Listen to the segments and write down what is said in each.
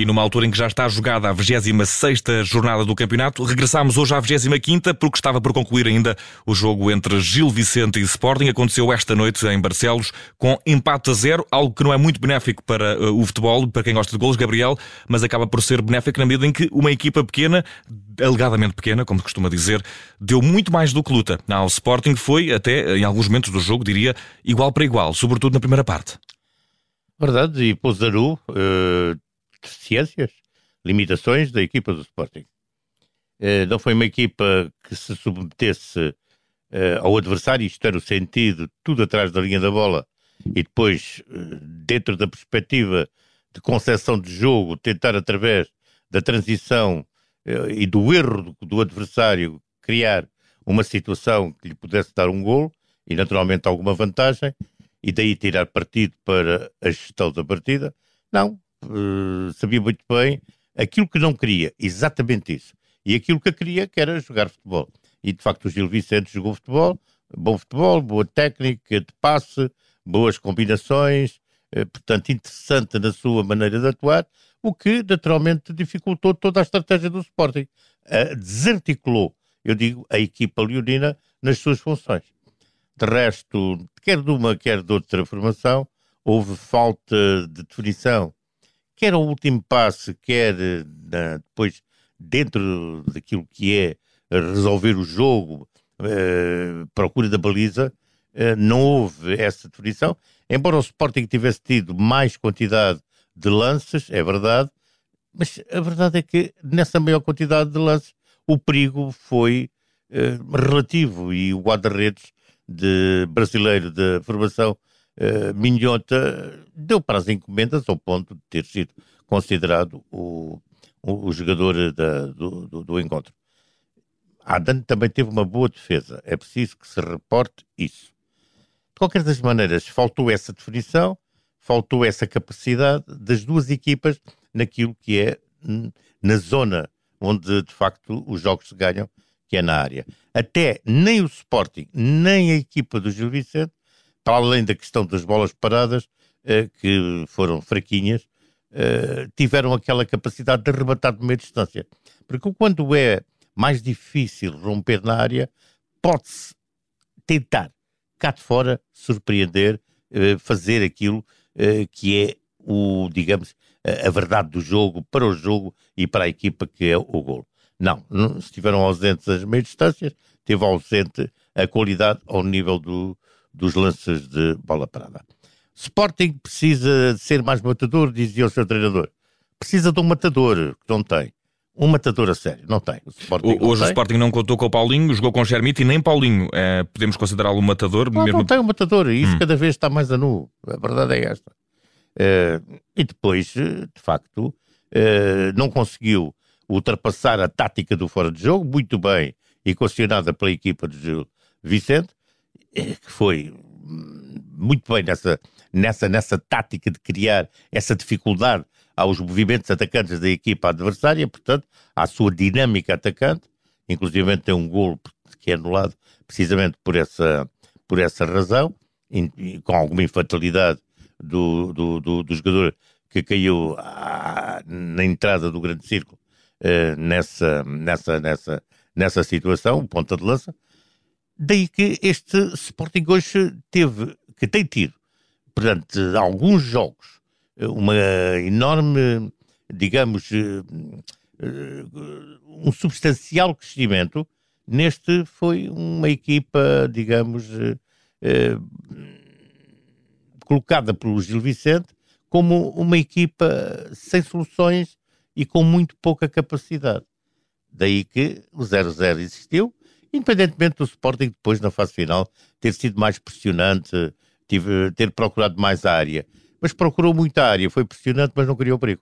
E numa altura em que já está jogada a 26 jornada do campeonato, regressámos hoje à 25 porque estava por concluir ainda o jogo entre Gil Vicente e Sporting. Aconteceu esta noite em Barcelos com empate a zero, algo que não é muito benéfico para uh, o futebol, para quem gosta de golos, Gabriel, mas acaba por ser benéfico na medida em que uma equipa pequena, alegadamente pequena, como costuma dizer, deu muito mais do que luta. Ao Sporting foi, até em alguns momentos do jogo, diria, igual para igual, sobretudo na primeira parte. Verdade, e a uh, deficiências, limitações da equipa do Sporting. Uh, não foi uma equipa que se submetesse uh, ao adversário, isto era o sentido, tudo atrás da linha da bola, e depois, uh, dentro da perspectiva de concepção de jogo, tentar através da transição e do erro do, adversário criar uma situação que lhe pudesse dar um gol e naturalmente alguma vantagem e daí tirar partido para a gestão da partida. Não, uh, sabia muito bem aquilo que não queria, exatamente isso. E aquilo que queria, que era jogar futebol. E de facto o Gil Vicente jogou futebol, bom futebol, boa técnica de passe, boas combinações, uh, portanto interessante na sua maneira de atuar, o que naturalmente dificultou toda a estratégia do Sporting. Desarticulou, eu digo, a equipa leonina nas suas funções. De resto, quer de uma, quer de outra formação, houve falta de definição, quer ao último passe, quer na, depois dentro daquilo que é resolver o jogo, eh, procura da baliza, eh, não houve essa definição. Embora o Sporting tivesse tido mais quantidade de lances, é verdade, mas a verdade é que nessa maior quantidade de lances o perigo foi eh, relativo e o guarda-redes de brasileiro de formação uh, minhota deu para as encomendas ao ponto de ter sido considerado o, o, o jogador da, do, do, do, encontro. Adam também teve uma boa defesa, é preciso que se reporte isso. De qualquer das maneiras, faltou essa definição, faltou essa capacidade das duas equipas naquilo que é na zona onde de facto os jogos se ganham que é na área. Até nem o Sporting, nem a equipa do Gil Vicente, para além da questão das bolas paradas, eh, que foram fraquinhas, eh, tiveram aquela capacidade de arrebatar de meia distância. Porque quando é mais difícil romper na área, pode-se tentar, cá de fora, surpreender, eh, fazer aquilo que é o, digamos, a verdade do jogo, para o jogo e para a equipa que é o gol. Não, não estiveram ausentes as meias distâncias, teve ausente a qualidade ao nível do, dos lances de bola parada. Sporting precisa de ser mais matador, dizia o seu treinador. Precisa de um matador, que não tem. Um matador a sério, não tem. O Sporting hoje o Sporting não contou com o Paulinho, jogou com o Germite e nem Paulinho. É, podemos considerá-lo um matador? Não, mesmo... não tem um matador, e isso hum. cada vez está mais a nu. A verdade é esta. É, e depois, de facto, é, não conseguiu ultrapassar a tática do fora de jogo, muito bem equacionada pela equipa de Gil Vicente, eh, que foi hum, muito bem nessa, nessa, nessa tática de criar essa dificuldade aos movimentos atacantes da equipa adversária, portanto, à sua dinâmica atacante, inclusive tem um gol que é anulado precisamente por essa, por essa razão, com alguma infatalidade do, do, do, do jogador que caiu à, na entrada do grande círculo uh, nessa, nessa, nessa, nessa situação, ponta de lança. Daí que este Sporting hoje teve, que tem tido, perante alguns jogos, eh, uma enorme, digamos, uh, um substancial crescimento. Neste foi uma equipa, digamos, colocada pelo Gil Vicente como uma equipa sem soluções e com muito pouca capacidade. Daí que o 0-0 existiu, independentemente do Sporting depois na fase final ter sido mais pressionante, tive, ter procurado mais a área. Mas procurou muita área, foi pressionante, mas não criou perigo.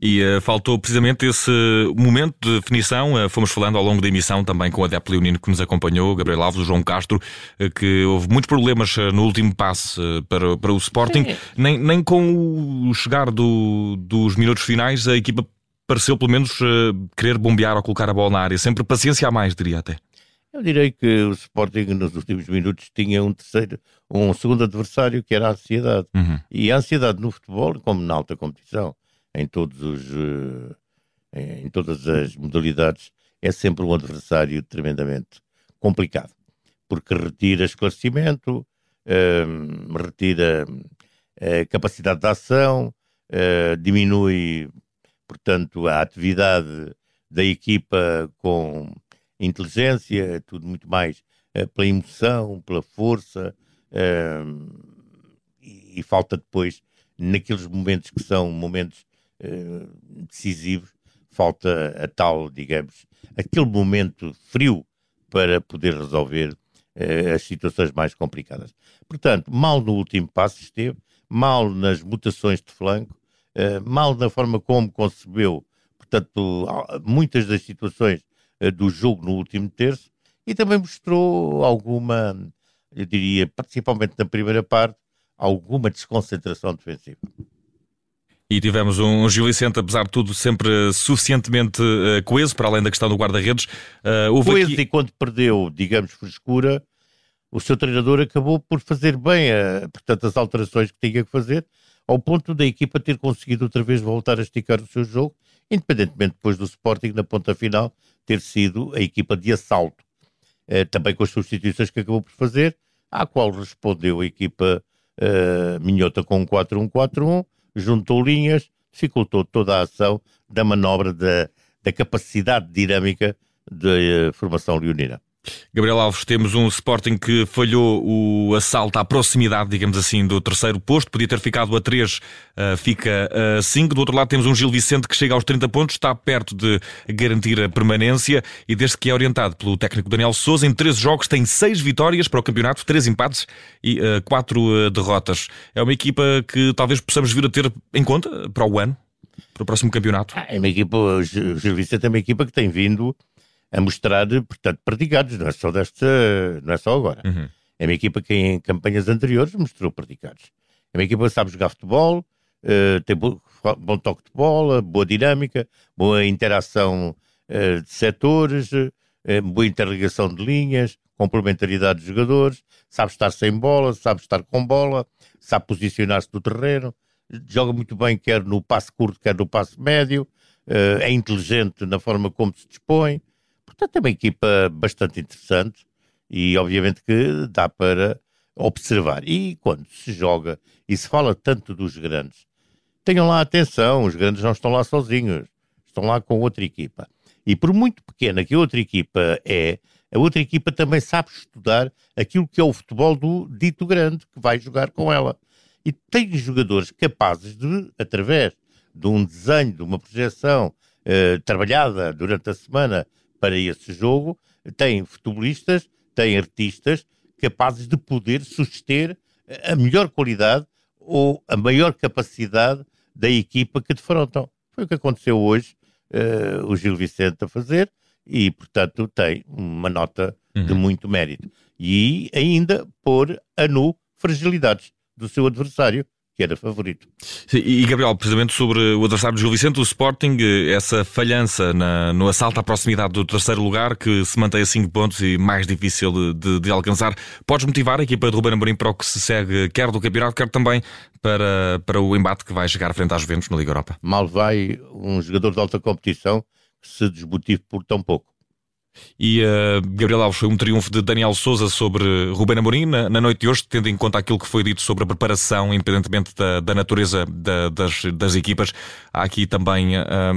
E uh, faltou precisamente esse momento de definição. Uh, fomos falando ao longo da emissão também com o Adepto Leonino que nos acompanhou, Gabriel Alves, o João Castro, uh, que houve muitos problemas no último passe para, para o Sporting. Nem, nem com o chegar do, dos minutos finais a equipa pareceu pelo menos uh, querer bombear ou colocar a bola na área. Sempre paciência a mais, diria até. Eu direi que o Sporting nos últimos minutos tinha um terceiro, um segundo adversário que era a ansiedade. Uhum. E a ansiedade no futebol, como na alta competição, em todos os em todas as modalidades, é sempre um adversário tremendamente complicado, porque retira esclarecimento, uh, retira uh, capacidade de ação, uh, diminui, portanto, a atividade da equipa com inteligência, tudo muito mais pela emoção, pela força, e, e, falta depois, naqueles momentos que são momentos decisivos, falta a tal, digamos, aquele momento frio para poder resolver uh, as situações mais complicadas. Portanto, mal no último passo esteve, mal nas mutações de flanco, mal na forma como concebeu, portanto, muitas das situações do jogo no último terço e também mostrou alguma, eu diria, principalmente na primeira parte, alguma desconcentração defensiva. E tivemos um Gil Vicente, apesar de tudo, sempre suficientemente uh, coeso, para além da questão do guarda-redes. Uh, coeso aqui... e quando perdeu, digamos, frescura, o seu treinador acabou por fazer bem, uh, portanto, as alterações que tinha que fazer, ao ponto da equipa ter conseguido outra vez voltar a esticar o seu jogo, independentemente depois do Sporting, na ponta final, ter sido a equipa de assalto. Uh, também com as substituições que acabou por fazer, à qual respondeu a equipa Minhota com um 4-1-4-1, juntou linhas, dificultou toda a ação da manobra da, da capacidade dinâmica da uh, formação leonina. Gabriel Alves, temos um Sporting que falhou o assalto à proximidade, digamos assim, do terceiro posto. Podia ter ficado a 3, uh, eh, fica a 5. Do outro lado temos um Gil Vicente que chega aos 30 pontos, está perto de garantir a permanência e desde que é orientado pelo técnico Daniel Souza, em 13 jogos tem 6 vitórias para o campeonato, 3 empates e uh, 4 uh, derrotas. É uma equipa que talvez possamos vir a ter em conta para o ano, para o próximo campeonato. Ah, é uma equipa, o Gil Vicente é uma equipa que tem vindo a mostrar, portanto, predicados, não é só desta, não é só agora. Uhum. É uma equipa que em campanhas anteriores mostrou predicados. É uma equipa que sabe jogar futebol, uh, tem bom, bom, toque de bola, boa dinâmica, boa interação uh, de setores, uh, boa interligação de linhas, complementaridade dos jogadores, sabe estar sem bola, sabe estar com bola, sabe posicionar-se no terreno, joga muito bem quer no passe curto, quer no passe médio, é inteligente na forma como se dispõe, Portanto, é uma equipa bastante interessante e, obviamente, que dá para observar. E quando se joga e se fala tanto dos grandes, tenham lá atenção: os grandes não estão lá sozinhos, estão lá com outra equipa. E por muito pequena que a outra equipa é, a outra equipa também sabe estudar aquilo que é o futebol do dito grande, que vai jogar com ela. E tem jogadores capazes de, através de um desenho, de uma projeção eh, trabalhada durante a semana para esse jogo, tem futebolistas, tem artistas capazes de poder suster a melhor qualidade ou a maior capacidade da equipa que defrontam. Foi o que aconteceu hoje, uh, o Gil Vicente a fazer, e, portanto, tem uma nota uhum. de muito mérito. E ainda pôr a nu fragilidades do seu adversário, que era favorito. E Gabriel, precisamente sobre o adversário do Gil Vicente, o Sporting, eh, essa falhança na, no assalto à proximidade do terceiro lugar, que se mantém a 5 pontos e mais difícil de, de, alcançar, podes motivar a equipa de Ruben Amorim para o que se segue, quer do campeonato, quer também para, para o embate que vai chegar frente às Juventus na Liga Europa? Mal vai um jogador de alta competição que se desmotive por tão pouco. E uh, Gabriel Alves foi um triunfo de Daniel Souza sobre Ruben Amorim na, na, noite de hoje, tendo em conta aquilo que foi dito sobre a preparação, independentemente da, da natureza da, das, das, equipas. Há aqui também um, eh,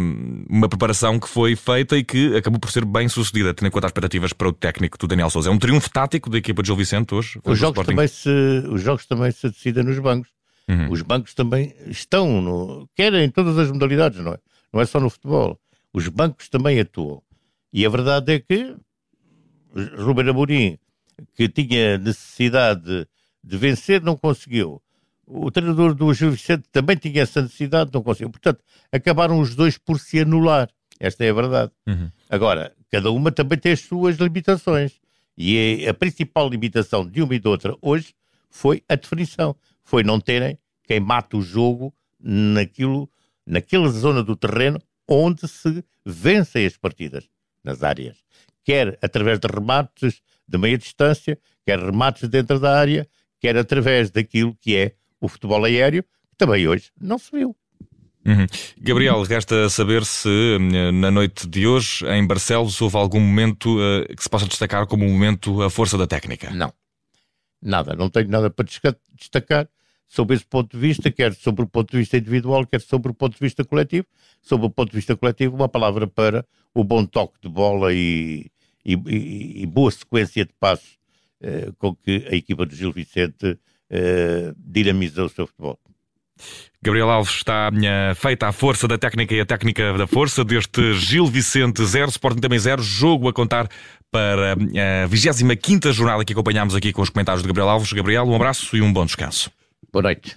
uma preparação que foi feita e que acabou por ser bem sucedida, tendo em conta as expectativas para o técnico do Daniel Souza. É um triunfo tático da equipa de Gil Vicente hoje. Os jogos, também se, os jogos também se decidem nos bancos. Uhum. Os bancos também estão, no, quer em todas as modalidades, não é? Não é só no futebol. Os bancos também atuam. E a verdade é que Ruben Amorim, que tinha necessidade de vencer, não conseguiu. O treinador do Gil Vicente também tinha essa necessidade, não conseguiu. Portanto, acabaram os dois por se anular. Esta é a verdade. Uhum. Agora, cada uma também tem as suas limitações. E é a principal limitação de uma e de outra hoje foi a definição. Foi não terem quem mata o jogo naquilo, naquela zona do terreno onde se vencem as partidas nas áreas, quer através de remates de meia distância, quer remates dentro da área, quer através daquilo que é o futebol aéreo, que também hoje não se viu. Uhum. Gabriel, resta saber se eh, na noite de hoje, em Barcelos, houve algum momento uh, que se possa destacar como um momento a força da técnica. Não, nada, não tenho nada para destacar sobre esse ponto de vista, quer sobre o ponto de vista individual, quer sobre o ponto de vista coletivo. Sobre o ponto de vista coletivo, uma palavra para o bom toque de bola e, e, e, boa sequência de passos eh, com que a equipa do Gil Vicente eh, dinamizou o seu futebol. Gabriel Alves está feita a força da técnica e a técnica da força deste Gil Vicente 0, Sporting também 0, jogo a contar para a 25 jornada que acompanhámos aqui com os comentários de Gabriel Alves. Gabriel, um abraço e um bom descanso. Goddag.